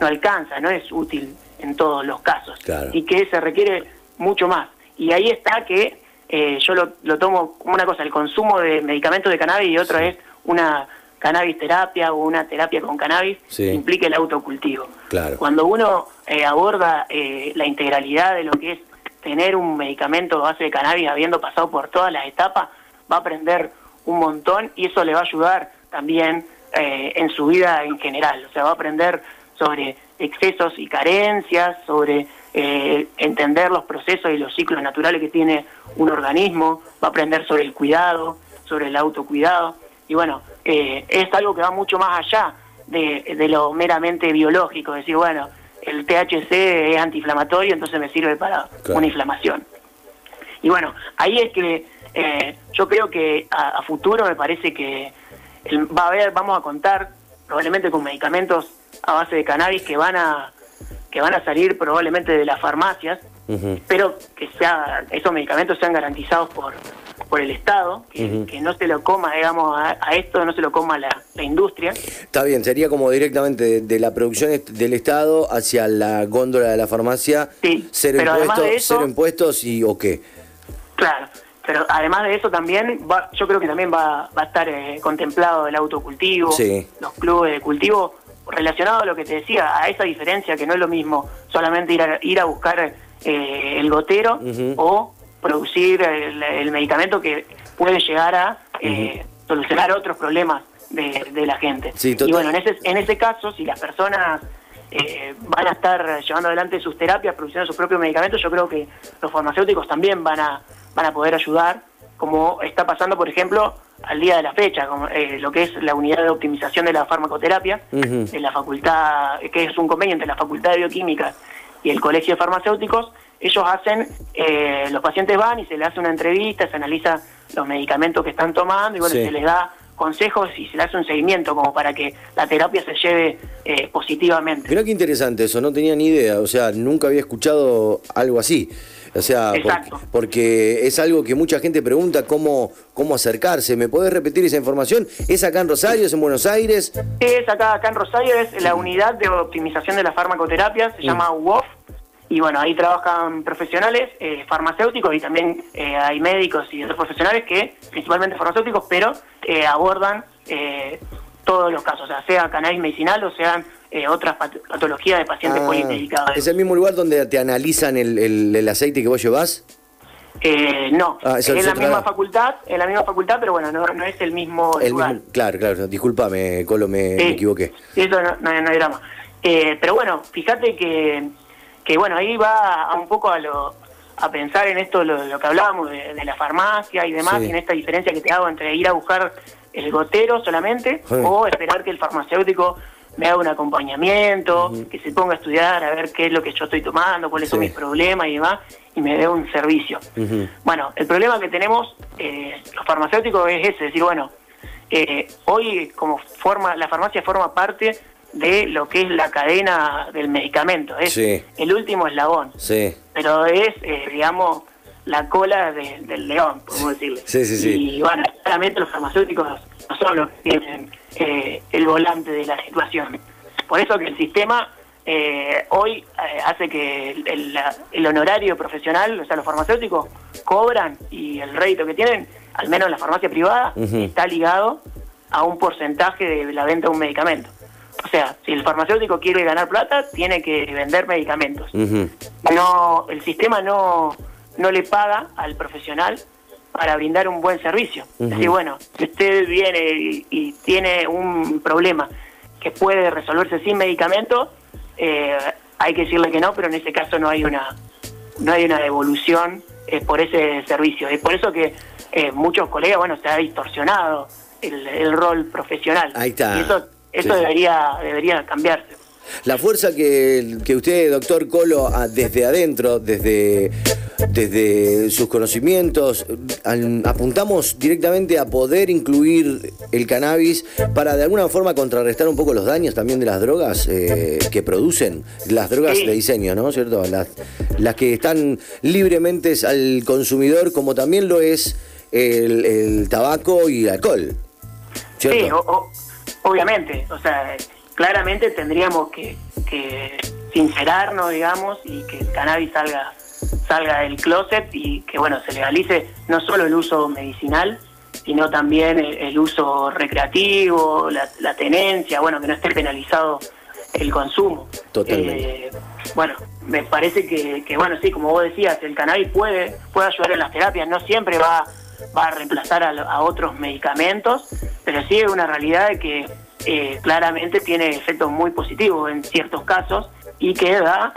no alcanza, no es útil en todos los casos Claro. y que se requiere mucho más. Y ahí está que eh, yo lo, lo tomo como una cosa, el consumo de medicamentos de cannabis y otra es una cannabis terapia o una terapia con cannabis Sí. que implique el autocultivo. Claro. Cuando uno eh, aborda eh, la integralidad de lo que es tener un medicamento a base de cannabis habiendo pasado por todas las etapas, va a aprender un montón y eso le va a ayudar también eh, en su vida en general. O sea, va a aprender sobre excesos y carencias, sobre eh, entender los procesos y los ciclos naturales que tiene un organismo, va a aprender sobre el cuidado, sobre el autocuidado. Y bueno, eh, es algo que va mucho más allá de, de lo meramente biológico, decir, bueno, el THC es antiinflamatorio, entonces me sirve para Claro. una inflamación. Y bueno, ahí es que eh, yo creo que a, a futuro me parece que el- va a haber, vamos a contar probablemente con medicamentos a base de cannabis que van a que van a salir probablemente de las farmacias, pero que sea, esos medicamentos sean garantizados por por el Estado, que, no se lo coma, digamos, a, a esto no se lo coma la, la industria. Está bien, sería como directamente de, de la producción del Estado hacia la góndola de la farmacia. cero pero además impuestos, de eso- cero impuestos y o qué. Claro, pero además de eso también, va, yo creo que también va, va a estar eh, contemplado el autocultivo, Sí. los clubes de cultivo, relacionado a lo que te decía, a esa diferencia que no es lo mismo solamente ir a, ir a buscar eh, el gotero o producir el, el medicamento que puede llegar a eh, solucionar otros problemas de, de la gente. Sí, y bueno, en ese, en ese caso, si las personas eh, van a estar llevando adelante sus terapias, produciendo sus propios medicamentos, yo creo que los farmacéuticos también van a, van a poder ayudar, como está pasando, por ejemplo, al día de la fecha, como, eh, lo que es la unidad de optimización de la farmacoterapia, de la facultad, que es un convenio entre la Facultad de Bioquímica y el Colegio de Farmacéuticos, ellos hacen, eh, los pacientes van y se les hace una entrevista, se analiza los medicamentos que están tomando y bueno, Sí. se les da consejos y se le hace un seguimiento como para que la terapia se lleve eh, positivamente. Mirá qué interesante eso, no tenía ni idea, o sea, nunca había escuchado algo así. O sea, porque es algo que mucha gente pregunta cómo, cómo acercarse. ¿Me podés repetir esa información? ¿Es acá en Rosario, es en Buenos Aires? Es acá, acá en Rosario, es la unidad de optimización de la farmacoterapia, se llama UOF, y bueno, ahí trabajan profesionales, eh, farmacéuticos y también eh, hay médicos y otros profesionales que, principalmente farmacéuticos, pero eh, abordan eh, todos los casos, o sea, sea cannabis medicinal o sean eh, otras pat- patologías de pacientes Ah, polimedicados. ¿Es el mismo lugar donde te analizan el, el- el aceite que vos llevás? Eh, no, Ah, es la misma facultad, es la misma facultad, pero bueno, no, no es el mismo El lugar. mismo- claro, claro, discúlpame, Colo, me, Sí. me equivoqué. Eso no, no- no hay drama. Eh, pero bueno, fíjate que, que bueno, ahí va a un poco a lo a pensar en esto, lo, lo que hablábamos de, de la farmacia y demás, Sí. y en esta diferencia que te hago entre ir a buscar el gotero solamente Sí. o esperar que el farmacéutico me haga un acompañamiento, que se ponga a estudiar, a ver qué es lo que yo estoy tomando, cuáles son Sí. mis problemas y demás, y me dé un servicio. Bueno, el problema que tenemos eh, los farmacéuticos es ese, decir, bueno, eh, hoy como forma la farmacia forma parte de lo que es la cadena del medicamento, es Sí. el último eslabón, Sí. pero es, eh, digamos, la cola de- del león, podemos decirle. Sí, sí, sí. Y bueno, claramente los farmacéuticos no son los que tienen eh, el volante de la situación. Por eso que el sistema eh, hoy eh, hace que el, el- el honorario profesional, o sea, los farmacéuticos cobran y el rédito que tienen, al menos en la farmacia privada, está ligado a un porcentaje de la venta de un medicamento. O sea, si el farmacéutico quiere ganar plata, tiene que vender medicamentos no el sistema no no le paga al profesional para brindar un buen servicio. Decir, bueno, si usted viene y, y tiene un problema que puede resolverse sin medicamento, eh, hay que decirle que no, pero en ese caso no hay una no hay una devolución eh, por ese servicio. Es por eso que eh, muchos colegas, bueno, se ha distorsionado el, el rol profesional. Ahí está. Y eso, eso sí. debería debería cambiarse. La fuerza que, que usted, doctor Colo, a- desde adentro, desde, desde sus conocimientos, apuntamos directamente a poder incluir el cannabis para de alguna forma contrarrestar un poco los daños también de las drogas eh, que producen, las drogas Sí. de diseño, ¿no? ¿Cierto? Las, las que están libremente al consumidor, como también lo es el, el tabaco y el alcohol. ¿Cierto? Sí, o- o- obviamente, o sea, claramente tendríamos que, que sincerarnos, digamos, y que el cannabis salga salga del closet y que, bueno, se legalice no solo el uso medicinal, sino también el, el uso recreativo, la, la tenencia, bueno, que no esté penalizado el consumo. Totalmente. Eh, bueno, me parece que, que, bueno, sí, como vos decías, el cannabis puede, puede ayudar en las terapias, no siempre va, va a reemplazar a, a otros medicamentos, pero sí es una realidad de que eh, claramente tiene efectos muy positivos en ciertos casos y que da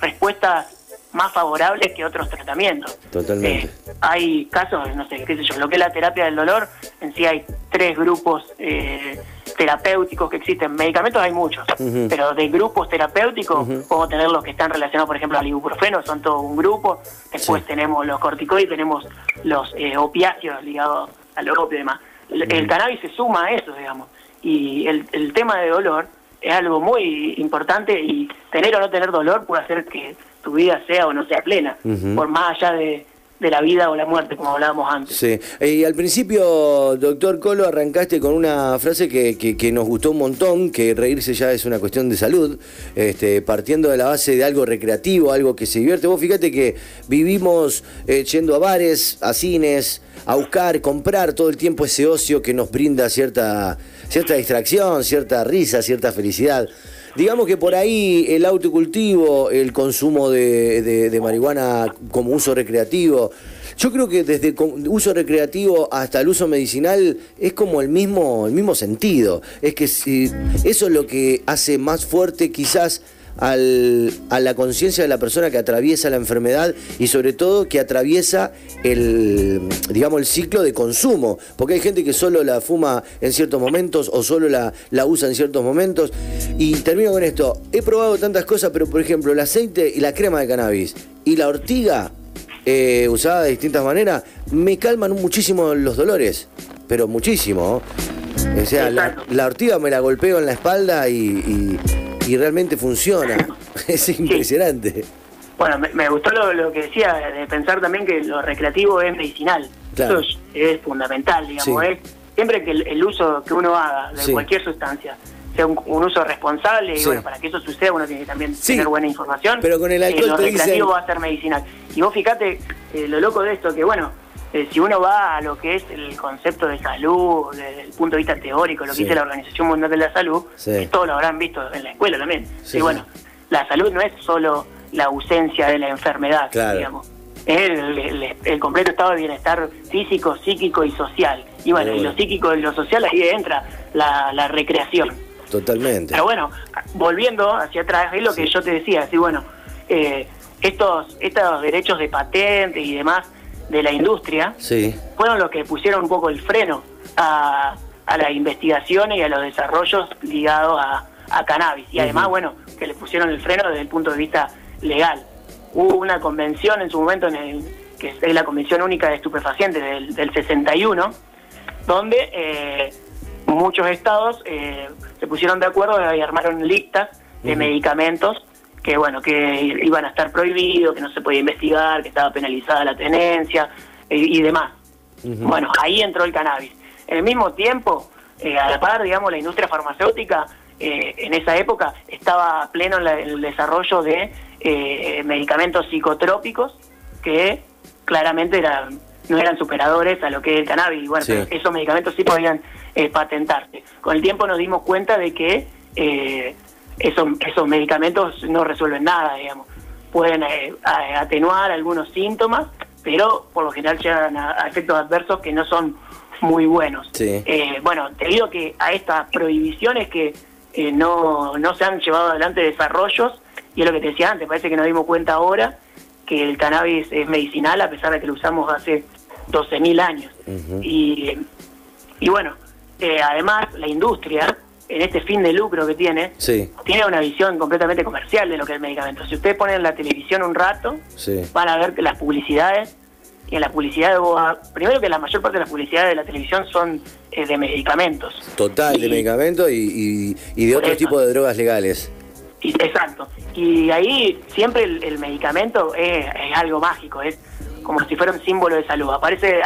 respuestas más favorables que otros tratamientos. Totalmente. Eh, hay casos, no sé, qué sé yo, lo que es la terapia del dolor, en sí hay tres grupos eh, terapéuticos que existen. Medicamentos hay muchos, pero de grupos terapéuticos podemos tener los que están relacionados, por ejemplo, al ibuprofeno, son todo un grupo. Después tenemos los corticoides, tenemos los eh, opiáceos ligados al opio y demás. El cannabis se suma a eso, digamos. Y el, el tema de dolor es algo muy importante y tener o no tener dolor puede hacer que tu vida sea o no sea plena, por más allá de, de la vida o la muerte, como hablábamos antes. Sí, Eh, y al principio, doctor Colo, arrancaste con una frase que, que- que nos gustó un montón, que reírse ya es una cuestión de salud, este, partiendo de la base de algo recreativo, algo que se divierte. Vos fíjate que vivimos eh, yendo a bares, a cines, a buscar, comprar todo el tiempo ese ocio que nos brinda cierta, cierta distracción, cierta risa, cierta felicidad. digamos que por ahí el autocultivo, el consumo de, de- de marihuana como uso recreativo, yo creo que desde uso recreativo hasta el uso medicinal es como el mismo, el mismo sentido. Es que si, eso es lo que hace más fuerte quizás al- a la conciencia de la persona que atraviesa la enfermedad y sobre todo que atraviesa el, digamos, el ciclo de consumo. Porque hay gente que solo la fuma en ciertos momentos o solo la, la usa en ciertos momentos. Y termino con esto. He probado tantas cosas, pero por ejemplo, el aceite y la crema de cannabis y la ortiga eh, usada de distintas maneras me calman muchísimo los dolores. Pero muchísimo. O sea, la, la ortiga me la golpeo en la espalda y, y- y realmente funciona. Es impresionante. Bueno, me, me gustó lo, lo que decía, de pensar también que lo recreativo es medicinal. Claro. Eso es, es fundamental, digamos. Sí. Es siempre que el, el uso que uno haga de Sí. cualquier sustancia sea un, un uso responsable, y bueno, para que eso suceda uno tiene que también tener buena información. Pero con el eh, alcohol lo te dicen- recreativo va a ser medicinal. Y vos fíjate eh, lo loco de esto, que bueno, eh, si uno va a lo que es el concepto de salud, desde el punto de vista teórico, lo que Sí. dice la Organización Mundial de la Salud, Sí. esto lo habrán visto en la escuela también. Sí, y bueno, la salud no es solo la ausencia de la enfermedad, Claro. digamos. Es el, el- el completo estado de bienestar físico, psíquico y social. Y bueno, y lo bueno. psíquico y lo social ahí entra la, la recreación. Totalmente. Pero bueno, volviendo hacia atrás, es lo que yo te decía, así bueno, eh, estos, estos derechos de patente y demás de la industria Sí. fueron los que pusieron un poco el freno a, a las investigaciones y a los desarrollos ligados a, a cannabis. Y además, bueno, que le pusieron el freno desde el punto de vista legal. Hubo una convención en su momento, en el, que es la Convención Única de Estupefacientes del, del 61, donde eh, muchos estados eh, se pusieron de acuerdo y armaron listas de medicamentos que bueno que iban a estar prohibidos, que no se podía investigar, que estaba penalizada la tenencia eh, y demás. Bueno, ahí entró el cannabis. En el mismo tiempo, eh, a la par, digamos, la industria farmacéutica eh, en esa época estaba pleno en, la- en el desarrollo de eh, medicamentos psicotrópicos que claramente eran no eran superadores a lo que es el cannabis. Y bueno, Sí. esos medicamentos sí podían eh, patentarse. Con el tiempo nos dimos cuenta de que eh, esos, esos medicamentos no resuelven nada, digamos. Pueden eh, atenuar algunos síntomas, pero por lo general llegan a, a efectos adversos que no son muy buenos. Sí. Eh, bueno, te digo que a estas prohibiciones que eh, no, no se han llevado adelante desarrollos, y es lo que te decía antes, parece que nos dimos cuenta ahora que el cannabis es medicinal a pesar de que lo usamos hace 12.000 años. Y, y bueno, eh, además la industria, en este fin de lucro que tiene, Sí, tiene una visión completamente comercial de lo que es el medicamento. Si ustedes ponen la televisión un rato, sí. van a ver las publicidades, y en la publicidad, primero que la mayor parte de las publicidades de la televisión son eh, de medicamentos. Total de medicamentos y, y- y de otro eso. tipo de drogas legales. Exacto. Y ahí siempre el, el medicamento es, es algo mágico, es como si fuera un símbolo de salud. Aparece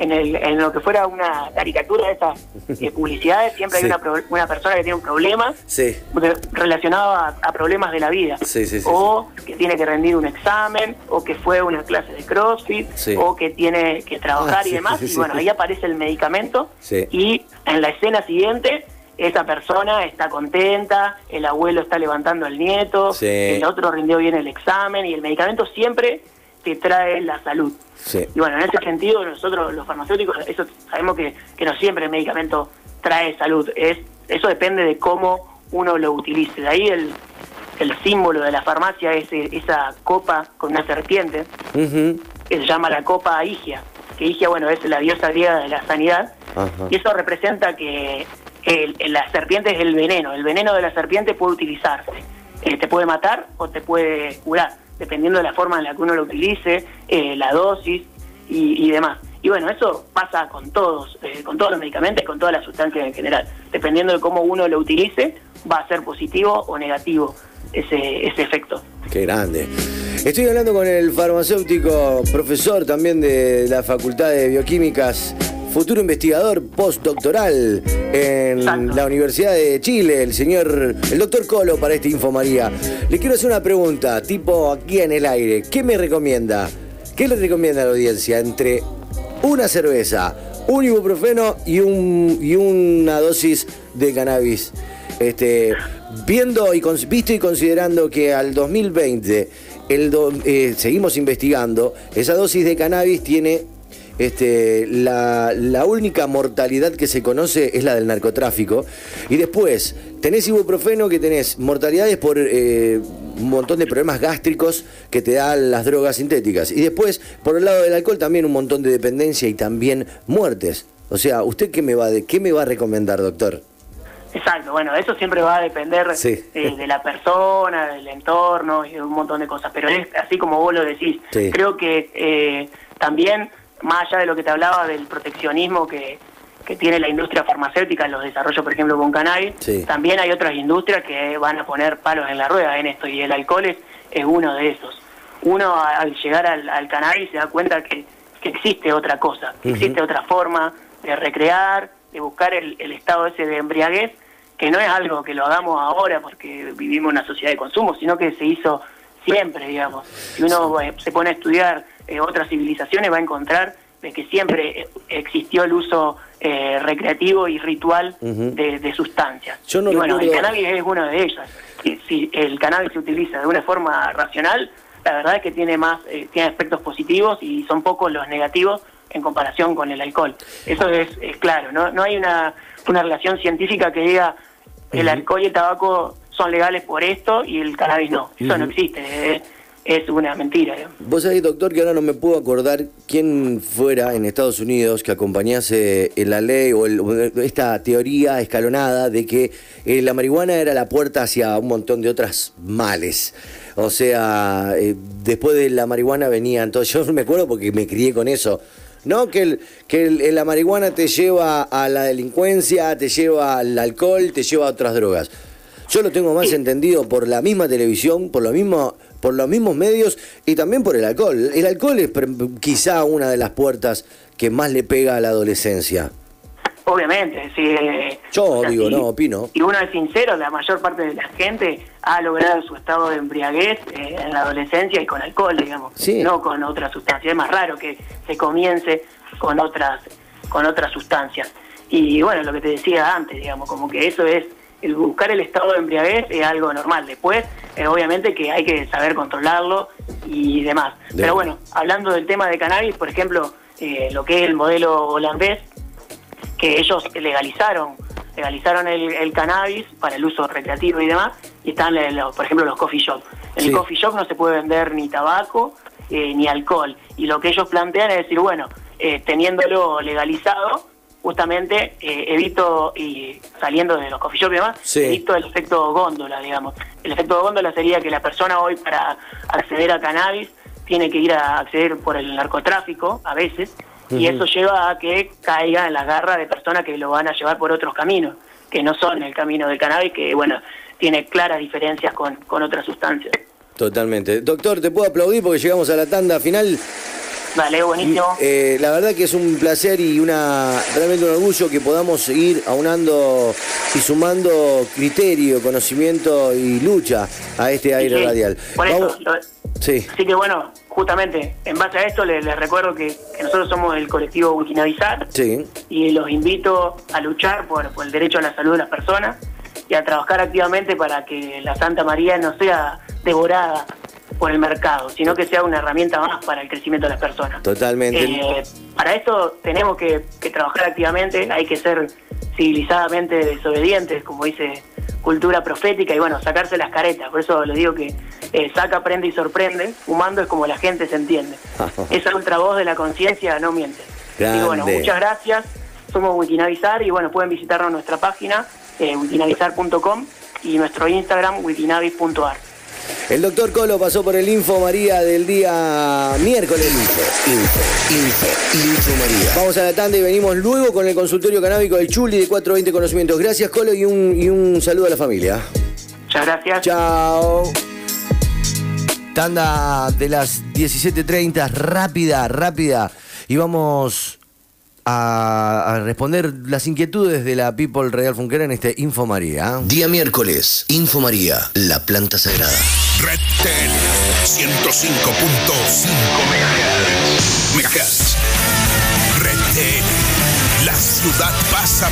en, el- en lo que fuera una caricatura de esas eh, publicidades, siempre Sí. hay una, pro- una persona que tiene un problema Sí, de- relacionado a, a problemas de la vida. Sí, o que tiene que rendir un examen, o que fue a una clase de CrossFit, o que tiene que trabajar Ah, y demás. y bueno, ahí aparece el medicamento Sí. y en la escena siguiente esa persona está contenta, el abuelo está levantando al nieto, Sí. el otro rindió bien el examen y el medicamento siempre te trae la salud. sí. Y bueno, en ese sentido nosotros los farmacéuticos, eso sabemos que, que no siempre el medicamento trae salud, es eso depende de cómo uno lo utilice. De ahí el, el símbolo de la farmacia es eh, esa copa con una serpiente, que se llama la copa Higia, que Higia, bueno, es la diosa griega de la sanidad, y eso representa que el- el- la serpiente es el veneno, el veneno de la serpiente puede utilizarse, Eh, te puede matar o te puede curar, dependiendo de la forma en la que uno lo utilice, eh, la dosis y, demás. Y bueno, eso pasa con todos, eh, con todos los medicamentos con todas las sustancias en general. Dependiendo de cómo uno lo utilice, va a ser positivo o negativo ese, ese efecto. Qué grande. Estoy hablando con el farmacéutico, profesor también de la Facultad de Bioquímicas, futuro investigador postdoctoral en Exacto. la Universidad de Chile, el señor, el doctor Colo para este Info María. Le quiero hacer una pregunta, tipo aquí en el aire. ¿Qué me recomienda? ¿Qué le recomienda a la audiencia entre una cerveza, un ibuprofeno y, un, y una dosis de cannabis? Este, viendo y visto y considerando que al 2020 el do- eh, seguimos investigando, esa dosis de cannabis tiene este, la, la única mortalidad que se conoce es la del narcotráfico. Y después, tenés ibuprofeno que tenés mortalidades por eh, un montón de problemas gástricos que te dan las drogas sintéticas. Y después, por el lado del alcohol, también un montón de dependencia y también muertes. O sea, ¿usted qué me va, de, qué me va a recomendar, doctor? Exacto, bueno, eso siempre va a depender Sí. eh, de la persona, del entorno y de un montón de cosas. Pero es así como vos lo decís. Sí. Creo que eh, también, más allá de lo que te hablaba del proteccionismo que, que tiene la industria farmacéutica en los desarrollos, por ejemplo, con cannabis, Sí. también hay otras industrias que van a poner palos en la rueda en esto y el alcohol es, es uno de esos. Uno al llegar al, al cannabis se da cuenta que, que existe otra cosa, que existe otra forma de recrear, de buscar el, el estado ese de embriaguez, que no es algo que lo hagamos ahora porque vivimos en una sociedad de consumo, sino que se hizo siempre, digamos. Si uno eh, se pone a estudiar eh, otras civilizaciones va a encontrar de que siempre eh, existió el uso eh, recreativo y ritual de, de sustancias. Yo no y bueno, el cannabis es una de ellas. Si, si el cannabis se utiliza de una forma racional, la verdad es que tiene más, eh, tiene aspectos positivos y son pocos los negativos en comparación con el alcohol. Eso es, es claro, ¿no? No hay una, una relación científica que diga el alcohol y el tabaco son legales por esto y el cannabis no. Eso no existe, es, es una mentira. digamos. Vos sabés, doctor, que ahora no me puedo acordar quién fuera en Estados Unidos que acompañase en la ley o el- esta teoría escalonada de que eh, la marihuana era la puerta hacia un montón de otras males. O sea, eh, después de la marihuana venía, entonces yo me acuerdo porque me crié con eso. No, que, el- que el- la marihuana te lleva a la delincuencia, te lleva al alcohol, te lleva a otras drogas. Yo lo tengo más entendido por la misma televisión, por lo mismo, por los mismos medios y también por el alcohol. El alcohol es quizá una de las puertas que más le pega a la adolescencia. Obviamente, sí. eh, Yo o sea, digo, no, opino. Y uno es sincero, la mayor parte de la gente ha logrado su estado de embriaguez eh, en la adolescencia y con alcohol, digamos, Sí. no con otras sustancias. Es más raro que se comience con otras con otras sustancias. Y bueno, lo que te decía antes, digamos, como que eso es el buscar el estado de embriaguez es algo normal. Después, eh, obviamente que hay que saber controlarlo y demás. De- Pero bueno, hablando del tema de cannabis, por ejemplo, eh, lo que es el modelo holandés, que ellos legalizaron legalizaron el, el cannabis para el uso recreativo y demás y están en los- por ejemplo los coffee shop en Sí. el coffee shop no se puede vender ni tabaco eh, ni alcohol y lo que ellos plantean es decir bueno eh, teniéndolo legalizado justamente eh, evito y saliendo de los coffee shop y demás Sí. evito el efecto góndola digamos el efecto góndola sería que la persona hoy para acceder a cannabis tiene que ir a acceder por el narcotráfico a veces y eso lleva a que caiga en las garras de personas que lo van a llevar por otros caminos, que no son el camino del cannabis, que bueno, tiene claras diferencias con, con otras sustancias. Totalmente. Doctor, te puedo aplaudir porque llegamos a la tanda final. Vale, buenísimo. Eh, la verdad que es un placer y una realmente un orgullo que podamos ir aunando y sumando criterio, conocimiento y lucha a este aire Sí, radial. Por eso, Vamos- lo- Sí. así que bueno, justamente en base a esto les, les recuerdo que, que nosotros somos el colectivo Wikinavizar Sí. y los invito a luchar por, por el derecho a la salud de las personas y a trabajar activamente para que la Santa María no sea devorada por el mercado, sino que sea una herramienta más para el crecimiento de las personas. Totalmente. Eh, para esto tenemos que, que trabajar activamente, hay que ser civilizadamente desobedientes, como dice cultura profética, y bueno, sacarse las caretas. Por eso le digo que eh, saca, prende y sorprende. Fumando es como la gente se entiende. Esa ultra voz de la conciencia no miente. Así que bueno, Grande. muchas gracias. Somos Wikinavizar y bueno, pueden visitarnos en nuestra página, eh, wikinavizar.com y nuestro Instagram, wikinavis.ar. El doctor Colo pasó por el Info María del día miércoles. Info, info, info, info María. Vamos a la tanda y venimos luego con el consultorio canábico del Chuli de 420 Conocimientos. Gracias, Colo, y un, y un saludo a la familia. Muchas gracias. Chao. Tanda de las 17.30, rápida, rápida. Y vamos a, a responder las inquietudes de la People Real Funquera en este Info María. Día miércoles, Info María, la planta sagrada. Red Ten 105.5 MHz. MHz. Red Ten. La ciudad pasa